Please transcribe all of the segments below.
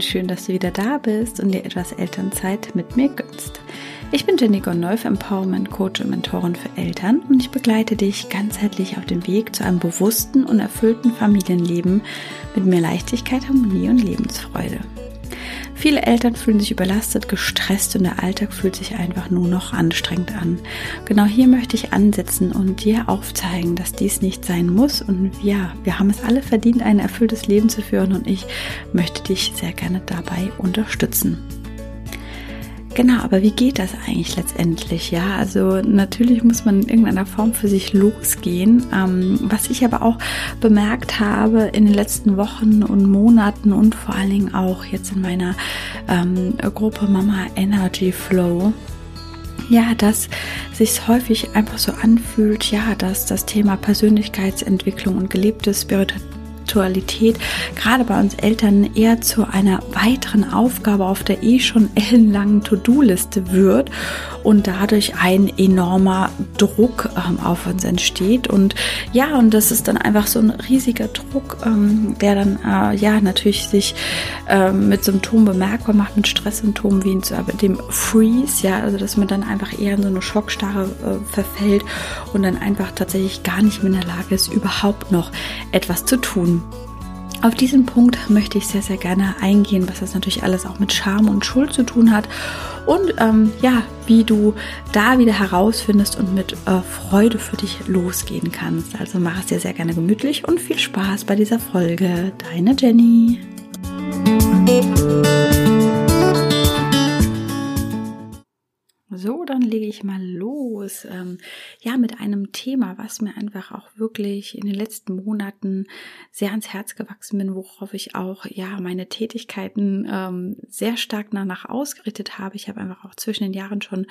und schön, dass du wieder da bist und dir etwas Elternzeit mit mir gönnst. Ich bin Jenny Gonolf, Empowerment Coach und Mentorin für Eltern und ich begleite dich ganzheitlich auf dem Weg zu einem bewussten und erfüllten Familienleben mit mehr Leichtigkeit, Harmonie und Lebensfreude. Viele Eltern fühlen sich überlastet, gestresst und der Alltag fühlt sich einfach nur noch anstrengend an. Genau hier möchte ich ansetzen und dir aufzeigen, dass dies nicht sein muss. Und ja, wir haben es alle verdient, ein erfülltes Leben zu führen und ich möchte dich sehr gerne dabei unterstützen. Genau, aber wie geht das eigentlich letztendlich? Ja, also natürlich muss man in irgendeiner Form für sich losgehen. Ähm, was ich aber auch bemerkt habe in den letzten Wochen und Monaten und vor allen Dingen auch jetzt in meiner ähm, Gruppe Mama Energy Flow, ja, dass sich häufig einfach so anfühlt, ja, dass das Thema Persönlichkeitsentwicklung und gelebte Spiritualität Spiritualität gerade bei uns Eltern eher zu einer weiteren Aufgabe auf der eh schon ellenlangen To-Do-Liste wird und dadurch ein enormer Druck ähm, auf uns entsteht. Und ja, und das ist dann einfach so ein riesiger Druck, ähm, der dann äh, ja natürlich sich ähm, mit Symptomen bemerkbar macht, mit Stresssymptomen wie dem Freeze, ja, also dass man dann einfach eher in so eine Schockstarre äh, verfällt und dann einfach tatsächlich gar nicht mehr in der Lage ist, überhaupt noch etwas zu tun. Auf diesen Punkt möchte ich sehr, sehr gerne eingehen, was das natürlich alles auch mit Scham und Schuld zu tun hat und ähm, ja, wie du da wieder herausfindest und mit äh, Freude für dich losgehen kannst. Also mach es dir sehr gerne gemütlich und viel Spaß bei dieser Folge. Deine Jenny. So, dann lege ich mal los. Ähm, ja, mit einem Thema, was mir einfach auch wirklich in den letzten Monaten sehr ans Herz gewachsen bin, worauf ich auch ja meine Tätigkeiten ähm, sehr stark danach ausgerichtet habe. Ich habe einfach auch zwischen den Jahren schon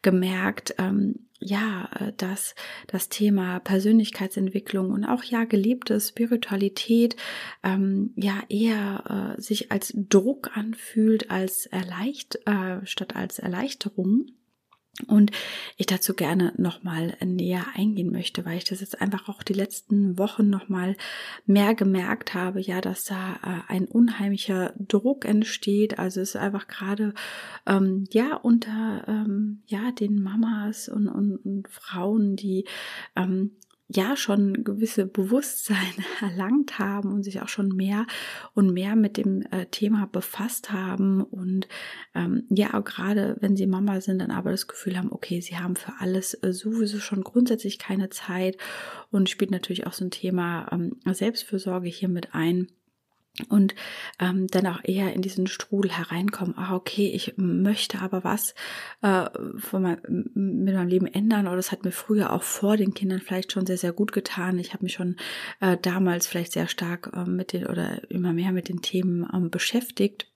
gemerkt, ähm, ja, äh, dass das Thema Persönlichkeitsentwicklung und auch ja gelebte Spiritualität ähm, ja eher äh, sich als Druck anfühlt als erleicht äh, statt als Erleichterung und ich dazu gerne nochmal näher eingehen möchte, weil ich das jetzt einfach auch die letzten Wochen nochmal mehr gemerkt habe, ja, dass da äh, ein unheimlicher Druck entsteht. Also es ist einfach gerade ähm, ja unter ähm, ja den Mamas und, und, und Frauen, die ähm, ja schon gewisse Bewusstsein erlangt haben und sich auch schon mehr und mehr mit dem äh, Thema befasst haben und ähm, ja auch gerade wenn sie Mama sind, dann aber das Gefühl haben, okay, sie haben für alles äh, sowieso schon grundsätzlich keine Zeit und spielt natürlich auch so ein Thema ähm, Selbstfürsorge hier mit ein und ähm, dann auch eher in diesen Strudel hereinkommen, ah, okay, ich möchte aber was äh, von mein, mit meinem Leben ändern. Oder das hat mir früher auch vor den Kindern vielleicht schon sehr, sehr gut getan. Ich habe mich schon äh, damals vielleicht sehr stark äh, mit den oder immer mehr mit den Themen ähm, beschäftigt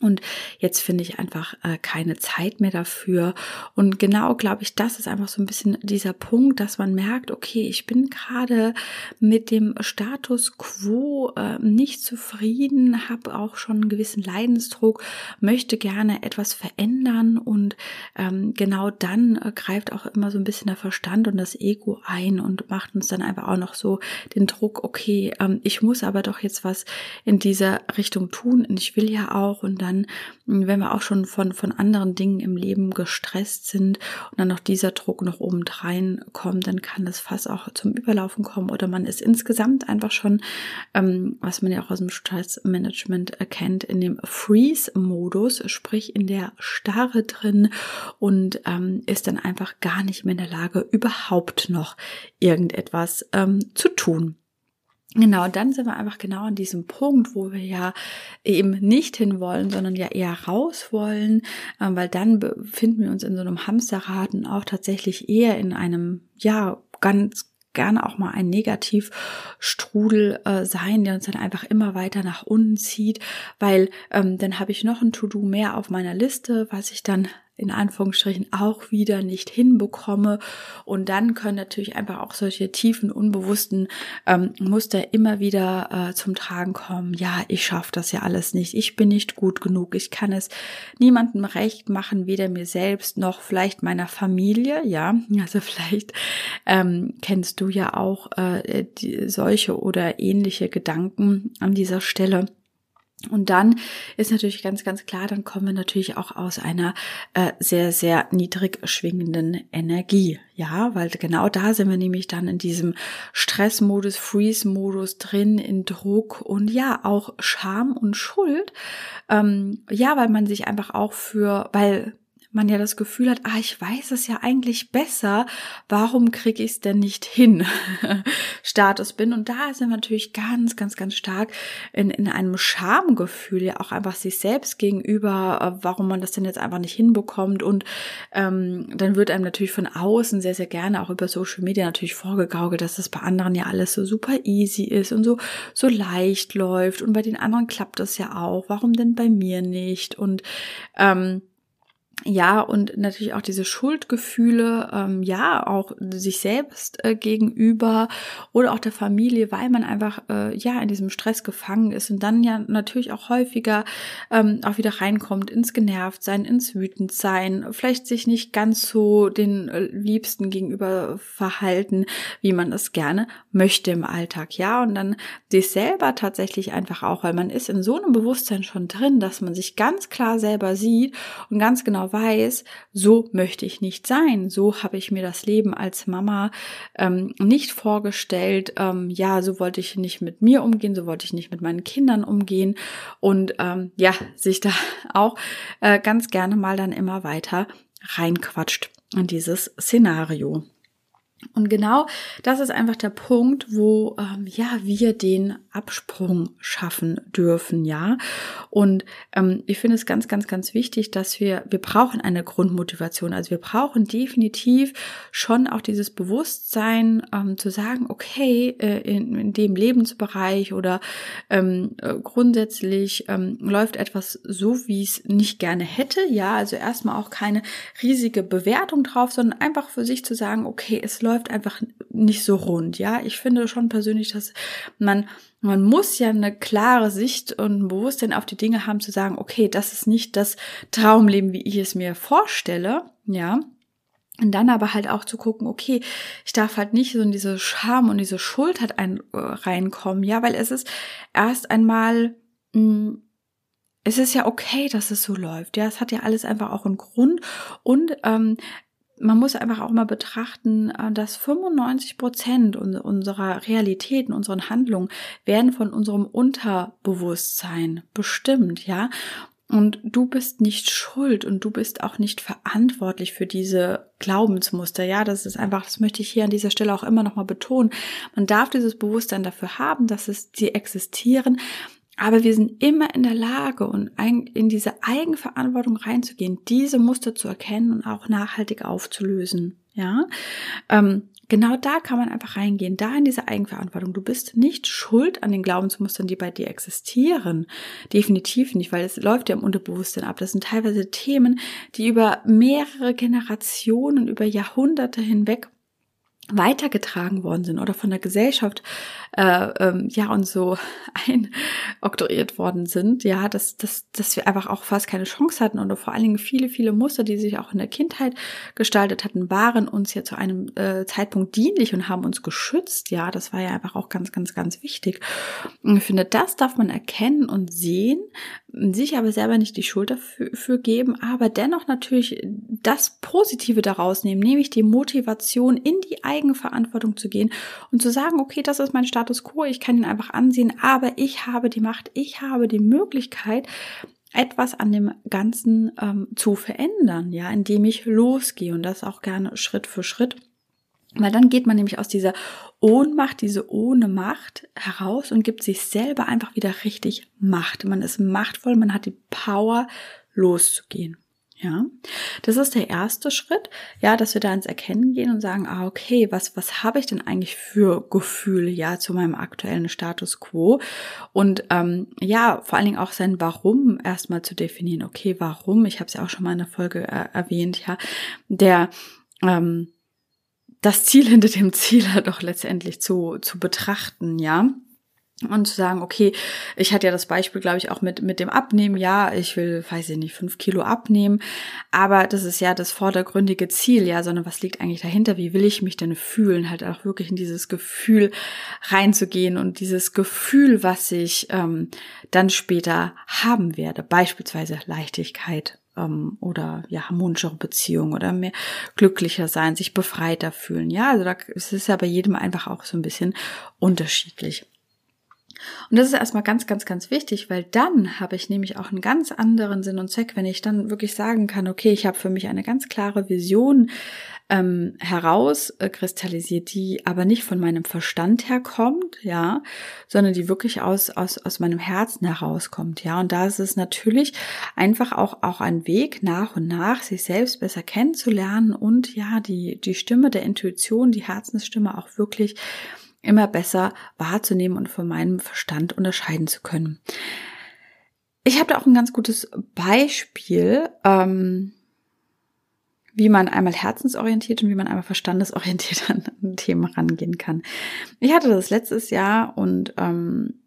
und jetzt finde ich einfach äh, keine Zeit mehr dafür. Und genau, glaube ich, das ist einfach so ein bisschen dieser Punkt, dass man merkt, okay, ich bin gerade mit dem Status quo äh, nicht zufrieden, habe auch schon einen gewissen Leidensdruck, möchte gerne etwas verändern. Und ähm, genau dann äh, greift auch immer so ein bisschen der Verstand und das Ego ein und macht uns dann einfach auch noch so den Druck, okay, ähm, ich muss aber doch jetzt was in dieser Richtung tun. Und ich will ja auch und dann, wenn wir auch schon von, von anderen Dingen im Leben gestresst sind und dann noch dieser Druck noch obendrein kommt, dann kann das fast auch zum Überlaufen kommen oder man ist insgesamt einfach schon, ähm, was man ja auch aus dem Stressmanagement erkennt, in dem Freeze-Modus, sprich in der Starre drin und ähm, ist dann einfach gar nicht mehr in der Lage, überhaupt noch irgendetwas ähm, zu tun. Genau, dann sind wir einfach genau an diesem Punkt, wo wir ja eben nicht hinwollen, sondern ja eher raus wollen, ähm, weil dann befinden wir uns in so einem Hamsterrad und auch tatsächlich eher in einem, ja, ganz gerne auch mal ein Negativstrudel äh, sein, der uns dann einfach immer weiter nach unten zieht, weil ähm, dann habe ich noch ein To-Do mehr auf meiner Liste, was ich dann in Anführungsstrichen auch wieder nicht hinbekomme. Und dann können natürlich einfach auch solche tiefen, unbewussten ähm, Muster immer wieder äh, zum Tragen kommen. Ja, ich schaffe das ja alles nicht. Ich bin nicht gut genug. Ich kann es niemandem recht machen, weder mir selbst noch vielleicht meiner Familie. Ja, also vielleicht ähm, kennst du ja auch äh, die, solche oder ähnliche Gedanken an dieser Stelle. Und dann ist natürlich ganz, ganz klar, dann kommen wir natürlich auch aus einer äh, sehr, sehr niedrig schwingenden Energie. Ja, weil genau da sind wir nämlich dann in diesem Stressmodus, Freeze-Modus drin, in Druck und ja, auch Scham und Schuld. Ähm, ja, weil man sich einfach auch für, weil man ja das Gefühl hat, ah, ich weiß es ja eigentlich besser, warum kriege ich es denn nicht hin? Status bin. Und da sind wir natürlich ganz, ganz, ganz stark in, in einem Schamgefühl, ja auch einfach sich selbst gegenüber, äh, warum man das denn jetzt einfach nicht hinbekommt. Und ähm, dann wird einem natürlich von außen sehr, sehr gerne auch über Social Media natürlich vorgegaukelt, dass das bei anderen ja alles so super easy ist und so, so leicht läuft. Und bei den anderen klappt das ja auch. Warum denn bei mir nicht? Und ähm, ja, und natürlich auch diese Schuldgefühle, ähm, ja, auch sich selbst äh, gegenüber oder auch der Familie, weil man einfach, äh, ja, in diesem Stress gefangen ist und dann ja natürlich auch häufiger ähm, auch wieder reinkommt ins Genervtsein, ins Wütendsein, vielleicht sich nicht ganz so den äh, Liebsten gegenüber verhalten, wie man es gerne möchte im Alltag, ja, und dann sich selber tatsächlich einfach auch, weil man ist in so einem Bewusstsein schon drin, dass man sich ganz klar selber sieht und ganz genau genau weiß, so möchte ich nicht sein, so habe ich mir das Leben als Mama ähm, nicht vorgestellt, ähm, ja, so wollte ich nicht mit mir umgehen, so wollte ich nicht mit meinen Kindern umgehen. Und ähm, ja, sich da auch äh, ganz gerne mal dann immer weiter reinquatscht in dieses Szenario. Und genau das ist einfach der Punkt, wo ähm, ja wir den Absprung schaffen dürfen, ja. Und ähm, ich finde es ganz, ganz, ganz wichtig, dass wir wir brauchen eine Grundmotivation. Also wir brauchen definitiv schon auch dieses Bewusstsein ähm, zu sagen, okay, äh, in, in dem Lebensbereich oder ähm, äh, grundsätzlich ähm, läuft etwas so, wie es nicht gerne hätte, ja. Also erstmal auch keine riesige Bewertung drauf, sondern einfach für sich zu sagen, okay, es läuft einfach nicht so rund. Ja, ich finde schon persönlich, dass man man muss ja eine klare Sicht und ein Bewusstsein auf die Dinge haben, zu sagen, okay, das ist nicht das Traumleben, wie ich es mir vorstelle, ja. Und dann aber halt auch zu gucken, okay, ich darf halt nicht so in diese Scham und diese Schuld halt ein, äh, reinkommen, ja, weil es ist erst einmal, mh, hm, es ist ja okay, dass es so läuft. Ja, es hat ja alles einfach auch einen Grund. Und ähm, man muss einfach auch mal betrachten, äh, dass 95 Prozent unserer Realitäten, unseren Handlungen werden von unserem Unterbewusstsein bestimmt, ja. Und du bist nicht schuld und du bist auch nicht verantwortlich für diese Glaubensmuster. Ja, das ist einfach, das möchte ich hier an dieser Stelle auch immer nochmal betonen. Man darf dieses Bewusstsein dafür haben, dass es, sie existieren, aber wir sind immer in der Lage, in diese Eigenverantwortung reinzugehen, diese Muster zu erkennen und auch nachhaltig aufzulösen. Ja, ähm, genau da kann man einfach reingehen, da in diese Eigenverantwortung. Du bist nicht schuld an den Glaubensmustern, die bei dir existieren. Definitiv nicht, weil es läuft ja im Unterbewusstsein ab. Das sind teilweise Themen, die über mehrere Generationen, über Jahrhunderte hinweg weitergetragen worden sind oder von der Gesellschaft äh, ähm, ja und so einoktroyiert worden sind, ja, dass, dass, dass wir einfach auch fast keine Chance hatten und vor allen Dingen viele, viele Muster, die sich auch in der Kindheit gestaltet hatten, waren uns ja zu einem äh, Zeitpunkt dienlich und haben uns geschützt, ja, das war ja einfach auch ganz, ganz, ganz wichtig. Und ich finde, das darf man erkennen und sehen, sich aber selber nicht die Schuld dafür geben, aber dennoch natürlich das Positive daraus nehmen, nämlich die Motivation in die Eigenverantwortung zu gehen und zu sagen, okay, das ist mein Status quo, ich kann ihn einfach ansehen, aber ich habe die Macht, ich habe die Möglichkeit, etwas an dem Ganzen ähm, zu verändern, ja, indem ich losgehe und das auch gerne Schritt für Schritt. Weil dann geht man nämlich aus dieser Ohnmacht, diese ohne Macht heraus und gibt sich selber einfach wieder richtig Macht. Man ist machtvoll, man hat die Power, loszugehen. Ja, das ist der erste Schritt, ja, dass wir da ins Erkennen gehen und sagen, ah, okay, was, was habe ich denn eigentlich für Gefühle, ja, zu meinem aktuellen Status quo? Und ähm, ja, vor allen Dingen auch sein Warum erstmal zu definieren. Okay, warum? Ich habe es ja auch schon mal in der Folge äh, erwähnt, ja, der ähm, das Ziel hinter dem Ziel doch letztendlich zu, zu betrachten, ja. Und zu sagen, okay, ich hatte ja das Beispiel, glaube ich, auch mit, mit dem Abnehmen. Ja, ich will, weiß ich nicht, fünf Kilo abnehmen. Aber das ist ja das vordergründige Ziel, ja, sondern was liegt eigentlich dahinter? Wie will ich mich denn fühlen? Halt auch wirklich in dieses Gefühl reinzugehen und dieses Gefühl, was ich ähm, dann später haben werde. Beispielsweise Leichtigkeit ähm, oder ja, harmonischere Beziehungen oder mehr glücklicher sein, sich befreiter fühlen. Ja, also da ist es ja bei jedem einfach auch so ein bisschen unterschiedlich. Und das ist erstmal ganz, ganz, ganz wichtig, weil dann habe ich nämlich auch einen ganz anderen Sinn und Zweck, wenn ich dann wirklich sagen kann, okay, ich habe für mich eine ganz klare Vision ähm, herauskristallisiert, die aber nicht von meinem Verstand herkommt, ja, sondern die wirklich aus, aus, aus meinem Herzen herauskommt, ja. Und da ist es natürlich einfach auch, auch ein Weg, nach und nach sich selbst besser kennenzulernen und ja, die, die Stimme der Intuition, die Herzensstimme auch wirklich immer besser wahrzunehmen und von meinem Verstand unterscheiden zu können. Ich habe da auch ein ganz gutes Beispiel, ähm, wie man einmal herzensorientiert und wie man einmal verstandesorientiert an ein Thema rangehen kann. Ich hatte das letztes Jahr und ähm,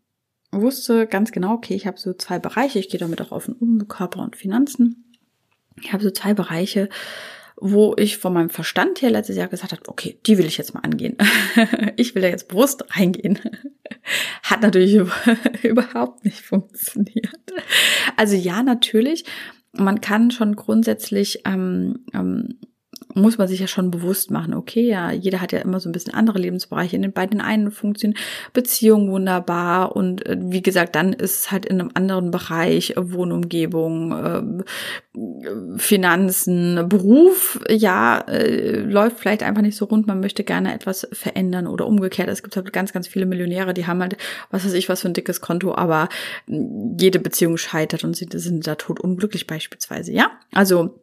wusste ganz genau, okay, ich habe so zwei Bereiche, ich gehe damit auch offen um, Körper und Finanzen. Ich habe so zwei Bereiche, wo ich von meinem Verstand her letztes Jahr gesagt habe, okay, die will ich jetzt mal angehen. ich will da jetzt bewusst reingehen. Hat natürlich überhaupt nicht funktioniert. Also ja, natürlich, man kann schon grundsätzlich ähm, ähm, muss man sich ja schon bewusst machen, okay, ja, jeder hat ja immer so ein bisschen andere Lebensbereiche. Bei den einen funktionieren Beziehungen wunderbar und äh, wie gesagt, dann ist es halt in einem anderen Bereich, äh, Wohnumgebung, äh, Finanzen, Beruf, ja, äh, läuft vielleicht einfach nicht so rund, man möchte gerne etwas verändern oder umgekehrt. Es gibt halt ganz, ganz viele Millionäre, die haben halt, was weiß ich, was für ein dickes Konto, aber jede Beziehung scheitert und sie sind da tot unglücklich beispielsweise, ja. Also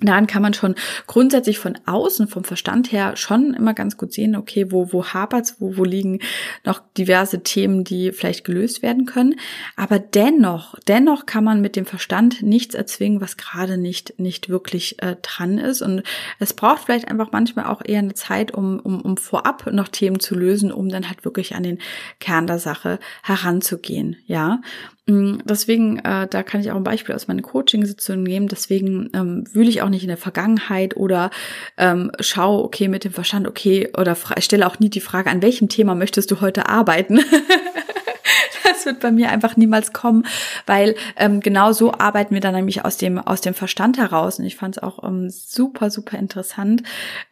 Daran kann man schon grundsätzlich von außen, vom Verstand her, schon immer ganz gut sehen, okay, wo, wo hapert's, wo, wo liegen noch diverse Themen, die vielleicht gelöst werden können. Aber dennoch, dennoch kann man mit dem Verstand nichts erzwingen, was gerade nicht, nicht wirklich äh, dran ist. Und es braucht vielleicht einfach manchmal auch eher eine Zeit, um, um, um vorab noch Themen zu lösen, um dann halt wirklich an den Kern der Sache heranzugehen, ja. Mm, deswegen, äh, da kann ich auch ein Beispiel aus meinen Coaching-Sitzungen nehmen. Deswegen ähm, wühle ich auch nicht in der Vergangenheit oder ähm, schaue, okay, mit dem Verstand, okay, oder stelle auch nie die Frage, an welchem Thema möchtest du heute arbeiten? das wird bei mir einfach niemals kommen, weil ähm, genau so arbeiten wir dann nämlich aus dem, aus dem Verstand heraus. Und ich fand es auch ähm, super, super interessant.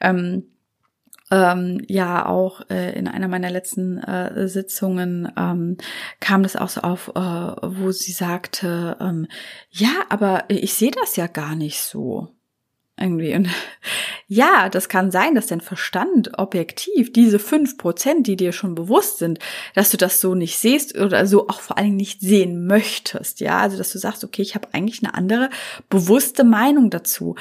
Ähm, ähm, ja auch äh, in einer meiner letzten äh, Sitzungen ähm, kam das auch so auf, äh, wo sie sagte, ähm, ja, aber ich sehe das ja gar nicht so. Irgendwie. Und ja, das kann sein, dass dein Verstand objektiv diese fünf Prozent, die dir schon bewusst sind, dass du das so nicht siehst oder so auch vor allen Dingen nicht sehen möchtest. Ja, also dass du sagst, okay, ich habe eigentlich eine andere bewusste Meinung dazu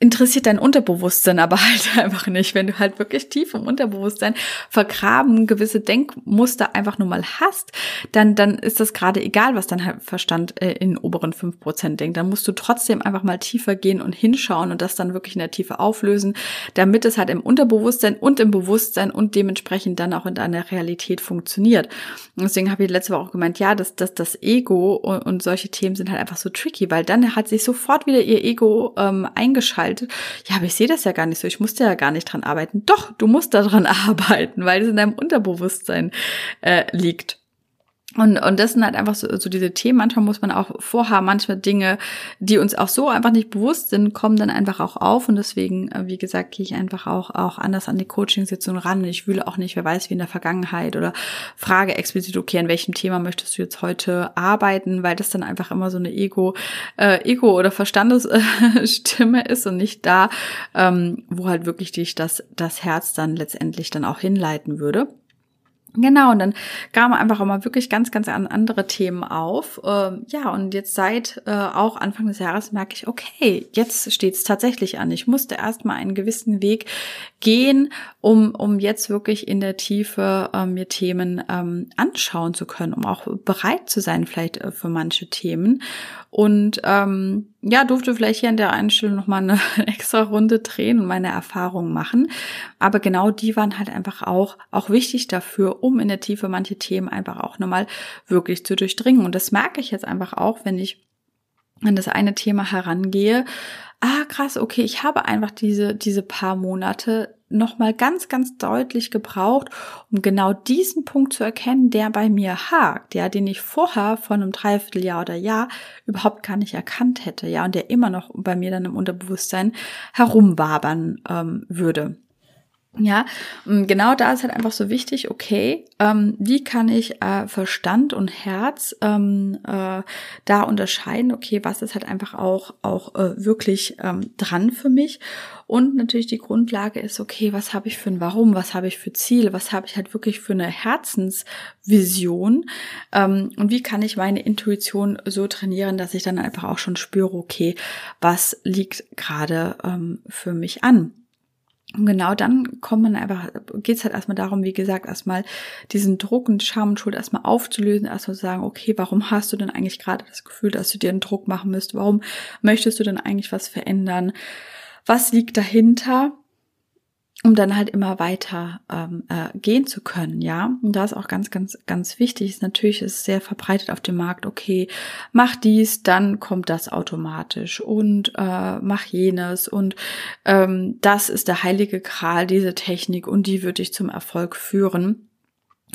interessiert dein Unterbewusstsein aber halt einfach nicht. Wenn du halt wirklich tief im Unterbewusstsein vergraben gewisse Denkmuster einfach nur mal hast, dann, dann ist das gerade egal, was dein Verstand äh, in oberen fünf Prozent denkt. Dann musst du trotzdem einfach mal tiefer gehen und hinschauen und das dann wirklich in der Tiefe auflösen, damit es halt im Unterbewusstsein und im Bewusstsein und dementsprechend dann auch in deiner Realität funktioniert. Und deswegen habe ich letzte Woche auch gemeint, ja, dass, dass das Ego und, und solche Themen sind halt einfach so tricky, weil dann hat sich sofort wieder ihr Ego ähm, eingeschaltet gestaltet. Ja, aber ich sehe das ja gar nicht so. Ich musste ja gar nicht dran arbeiten. Doch, du musst daran arbeiten, weil es in deinem Unterbewusstsein äh, liegt. Und, und das sind halt einfach so, so diese Themen. Manchmal muss man auch vorhaben, manchmal Dinge, die uns auch so einfach nicht bewusst sind, kommen dann einfach auch auf. Und deswegen, äh, wie gesagt, gehe ich einfach auch, auch anders an die Coaching-Sitzung ran. Ich wühle auch nicht, wer weiß, wie in der Vergangenheit oder frage explizit, okay, an welchem Thema möchtest du jetzt heute arbeiten, weil das dann einfach immer so eine Ego, äh, Ego oder Verstandesstimme ist und nicht da, ähm, wo halt wirklich dich das, das Herz dann letztendlich dann auch hinleiten würde. Genau, und dann kamen einfach auch mal wirklich ganz, ganz andere Themen auf. Ähm, ja, und jetzt seit äh, auch Anfang des Jahres merke ich, okay, jetzt steht es tatsächlich an. Ich musste erstmal einen gewissen Weg gehen, um, um jetzt wirklich in der Tiefe äh, mir Themen ähm, anschauen zu können, um auch bereit zu sein, vielleicht äh, für manche Themen. Und ähm, ja, durfte vielleicht hier an der Einstellung nochmal eine extra Runde drehen und meine Erfahrungen machen. Aber genau die waren halt einfach auch, auch wichtig dafür, um in der Tiefe manche Themen einfach auch nochmal wirklich zu durchdringen. Und das merke ich jetzt einfach auch, wenn ich an das eine Thema herangehe, ah krass, okay, ich habe einfach diese, diese paar Monate nochmal ganz, ganz deutlich gebraucht, um genau diesen Punkt zu erkennen, der bei mir hakt, ja, den ich vorher von einem Dreivierteljahr oder Jahr überhaupt gar nicht erkannt hätte, ja, und der immer noch bei mir dann im Unterbewusstsein herumwabern ähm, würde. Ja, genau da ist halt einfach so wichtig, okay, ähm, wie kann ich äh, Verstand und Herz ähm, äh, da unterscheiden, okay, was ist halt einfach auch, auch äh, wirklich ähm, dran für mich? Und natürlich die Grundlage ist, okay, was habe ich für ein Warum, was habe ich für Ziele, was habe ich halt wirklich für eine Herzensvision? Ähm, und wie kann ich meine Intuition so trainieren, dass ich dann einfach auch schon spüre, okay, was liegt gerade ähm, für mich an. Und genau dann kommt man einfach, geht's halt erstmal darum, wie gesagt, erstmal diesen Druck und Scham und Schuld erstmal aufzulösen, erstmal zu sagen, okay, warum hast du denn eigentlich gerade das Gefühl, dass du dir einen Druck machen müsst? Warum möchtest du denn eigentlich was verändern? Was liegt dahinter? Um dann halt immer weiter ähm, äh, gehen zu können, ja. Und da ist auch ganz, ganz, ganz wichtig, ist natürlich ist sehr verbreitet auf dem Markt, okay, mach dies, dann kommt das automatisch und äh, mach jenes und ähm, das ist der heilige Kral, diese Technik und die wird dich zum Erfolg führen.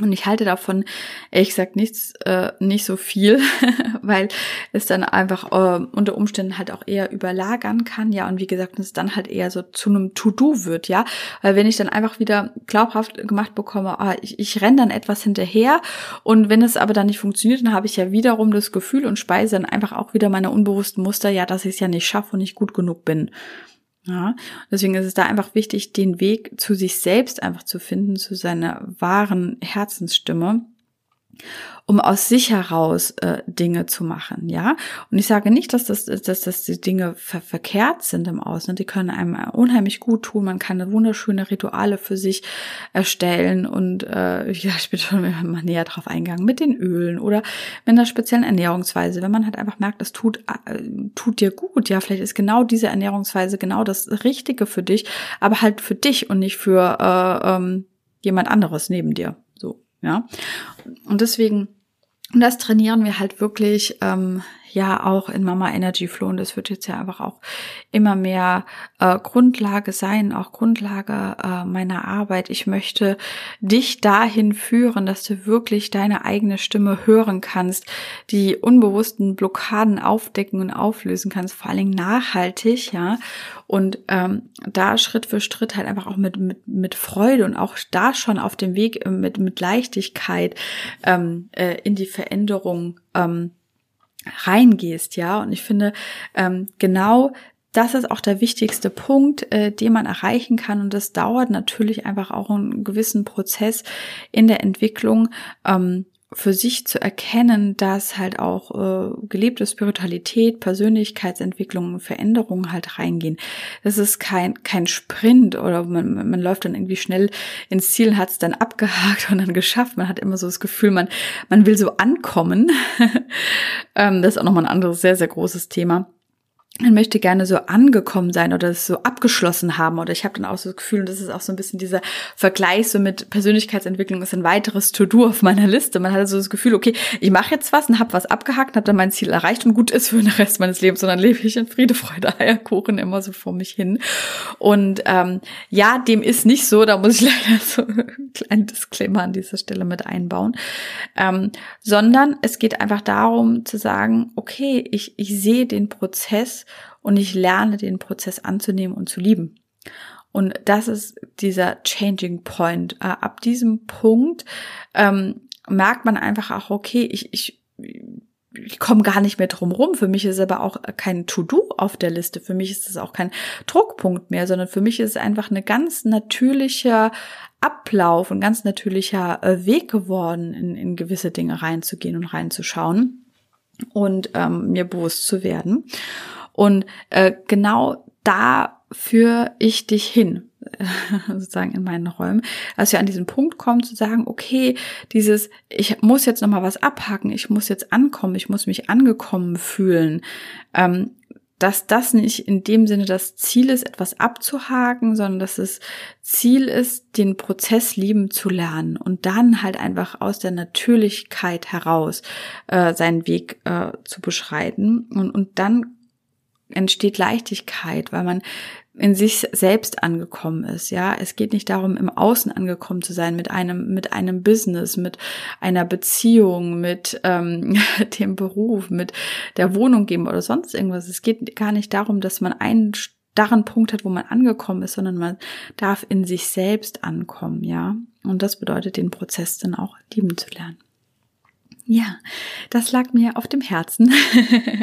Und ich halte davon, ehrlich gesagt, nichts, äh, nicht so viel, weil es dann einfach äh, unter Umständen halt auch eher überlagern kann, ja, und wie gesagt, es dann halt eher so zu einem To-Do wird, ja, weil wenn ich dann einfach wieder glaubhaft gemacht bekomme, ah, ich, ich renne dann etwas hinterher und wenn es aber dann nicht funktioniert, dann habe ich ja wiederum das Gefühl und speise dann einfach auch wieder meine unbewussten Muster, ja, dass ich es ja nicht schaffe und nicht gut genug bin. Ja, deswegen ist es da einfach wichtig, den Weg zu sich selbst einfach zu finden, zu seiner wahren Herzensstimme um aus sich heraus äh, Dinge zu machen, ja. Und ich sage nicht, dass das, dass, dass die Dinge ver verkehrt sind im Außen. Die können einem unheimlich gut tun. Man kann wunderschöne Rituale für sich erstellen und äh, ja, ich bin schon mal näher drauf eingegangen mit den Ölen oder mit einer speziellen Ernährungsweise. Wenn man halt einfach merkt, das tut äh, tut dir gut, ja, vielleicht ist genau diese Ernährungsweise genau das Richtige für dich, aber halt für dich und nicht für äh, ähm, jemand anderes neben dir. Ja. Und deswegen, das trainieren wir halt wirklich, ähm, ja auch in Mama Energy Flow und das wird jetzt ja einfach auch immer mehr äh, Grundlage sein, auch Grundlage äh, meiner Arbeit. Ich möchte dich dahin führen, dass du wirklich deine eigene Stimme hören kannst, die unbewussten Blockaden aufdecken und auflösen kannst, vor allen Dingen nachhaltig, ja. Und ähm, da Schritt für Schritt halt einfach auch mit, mit, mit Freude und auch da schon auf dem Weg äh, mit, mit Leichtigkeit ähm, äh, in die Veränderung ähm, reingehst, ja. Und ich finde, ähm, genau das ist auch der wichtigste Punkt, äh, den man erreichen kann. Und das dauert natürlich einfach auch einen gewissen Prozess in der Entwicklung. Ähm, für sich zu erkennen, dass halt auch äh, gelebte Spiritualität, Persönlichkeitsentwicklung, Veränderungen halt reingehen. Das ist kein kein Sprint oder man, man läuft dann irgendwie schnell ins Ziel und hat es dann abgehakt und dann geschafft. Man hat immer so das Gefühl, man man will so ankommen. ähm, das ist auch nochmal ein anderes sehr sehr großes Thema man möchte gerne so angekommen sein oder es so abgeschlossen haben. Oder ich habe dann auch so das Gefühl, und das ist auch so ein bisschen dieser Vergleich so mit Persönlichkeitsentwicklung, ist ein weiteres To-Do auf meiner Liste. Man hat also das Gefühl, okay, ich mache jetzt was und habe was abgehakt, habe dann mein Ziel erreicht und gut ist für den Rest meines Lebens. Dann lebe ich in Friede, Freude, Eierkuchen immer so vor mich hin. Und ähm, ja, dem ist nicht so, da muss ich leider so ein kleinen Disclaimer an dieser Stelle mit einbauen. Ähm, sondern es geht einfach darum zu sagen, okay, ich, ich sehe den Prozess und ich lerne den Prozess anzunehmen und zu lieben. Und das ist dieser Changing Point. Äh, ab diesem Punkt ähm, merkt man einfach auch, okay, ich, ich, ich komme gar nicht mehr drum rum. Für mich ist aber auch kein To-Do auf der Liste. Für mich ist es auch kein Druckpunkt mehr, sondern für mich ist es einfach eine ganz natürlicher Ablauf, ein ganz natürlicher äh, Weg geworden, in, in gewisse Dinge reinzugehen und reinzuschauen und ähm, mir bewusst zu werden. Und äh, genau da führe ich dich hin. sozusagen in meinen Räumen, als wir an diesen Punkt kommen zu sagen, okay, dieses, ich muss jetzt nochmal was abhaken, ich muss jetzt ankommen, ich muss mich angekommen fühlen, ähm, dass das nicht in dem Sinne das Ziel ist, etwas abzuhaken, sondern dass es Ziel ist, den Prozess lieben zu lernen und dann halt einfach aus der Natürlichkeit heraus äh, seinen Weg äh, zu beschreiten und, und dann entsteht Leichtigkeit, weil man in sich selbst angekommen ist. Ja, es geht nicht darum, im Außen angekommen zu sein mit einem mit einem Business, mit einer Beziehung, mit ähm, dem Beruf, mit der Wohnung geben oder sonst irgendwas. Es geht gar nicht darum, dass man einen starren Punkt hat, wo man angekommen ist, sondern man darf in sich selbst ankommen. Ja, und das bedeutet, den Prozess dann auch lieben zu lernen. Ja, das lag mir auf dem Herzen.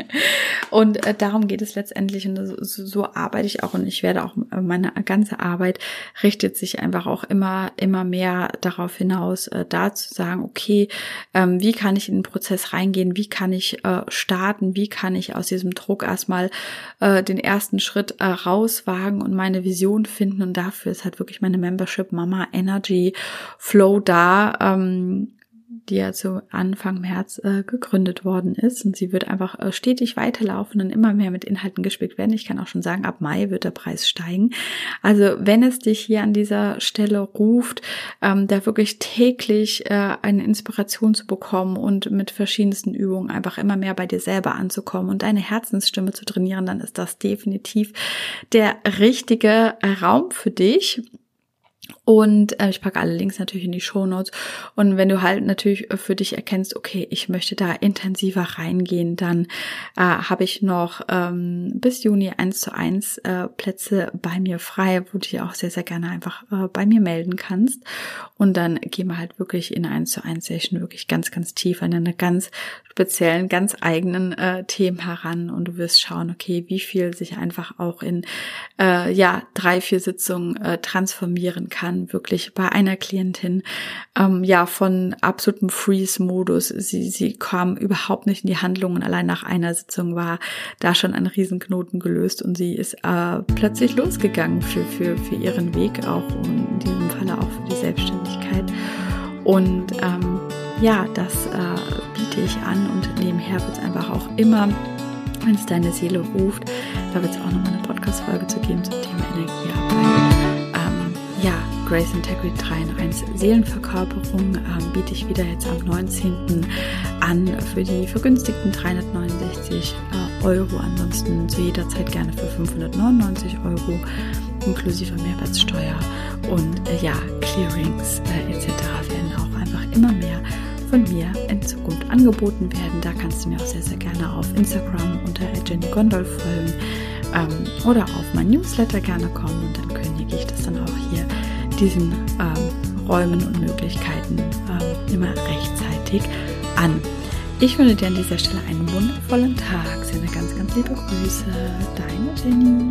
und äh, darum geht es letztendlich. Und so, so, arbeite ich auch. Und ich werde auch, äh, meine ganze Arbeit richtet sich einfach auch immer, immer mehr darauf hinaus, äh, da zu sagen, okay, ähm, wie kann ich in den Prozess reingehen? Wie kann ich äh, starten? Wie kann ich aus diesem Druck erstmal äh, den ersten Schritt äh, rauswagen und meine Vision finden? Und dafür ist halt wirklich meine Membership Mama Energy Flow da. Ähm, die ja zu Anfang März äh, gegründet worden ist. Und sie wird einfach äh, stetig weiterlaufen und immer mehr mit Inhalten gespickt werden. Ich kann auch schon sagen, ab Mai wird der Preis steigen. Also wenn es dich hier an dieser Stelle ruft, ähm, da wirklich täglich äh, eine Inspiration zu bekommen und mit verschiedensten Übungen einfach immer mehr bei dir selber anzukommen und deine Herzensstimme zu trainieren, dann ist das definitiv der richtige Raum für dich. Und äh, ich packe alle Links natürlich in die Show Notes. Und wenn du halt natürlich für dich erkennst, okay, ich möchte da intensiver reingehen, dann äh, habe ich noch ähm, bis Juni eins zu eins äh, Plätze bei mir frei, wo du dich auch sehr, sehr gerne einfach äh, bei mir melden kannst. Und dann gehen wir halt wirklich in eins zu eins Session wirklich ganz, ganz tief an eine ganz speziellen, ganz eigenen äh, Themen heran. Und du wirst schauen, okay, wie viel sich einfach auch in äh, ja drei, vier Sitzungen äh, transformieren kann wirklich bei einer Klientin ähm, ja von absolutem Freeze-Modus. Sie, sie kam überhaupt nicht in die Handlungen. Allein nach einer Sitzung war da schon ein Riesenknoten gelöst und sie ist äh, plötzlich losgegangen für, für, für ihren Weg auch und in diesem Falle auch für die Selbstständigkeit. Und ähm, ja, das äh, biete ich an und nebenher wird es einfach auch immer, wenn es deine Seele ruft, da wird es auch nochmal eine Podcast-Folge zu geben zum Thema Energiearbeit. Ähm, ja, Grace Integrity 3 in 1 Seelenverkörperung ähm, biete ich wieder jetzt am 19. an für die vergünstigten 369 äh, Euro. Ansonsten zu jeder Zeit gerne für 599 Euro inklusive Mehrwertsteuer und äh, ja, Clearings äh, etc. werden auch einfach immer mehr von mir in Zukunft angeboten werden. Da kannst du mir auch sehr, sehr gerne auf Instagram unter Jenny Gondol folgen ähm, oder auf mein Newsletter gerne kommen und dann kündige ich das dann auch hier diesen ähm, Räumen und Möglichkeiten ähm, immer rechtzeitig an. Ich wünsche dir an dieser Stelle einen wundervollen Tag. Sende ganz, ganz liebe Grüße. Deine Jenny.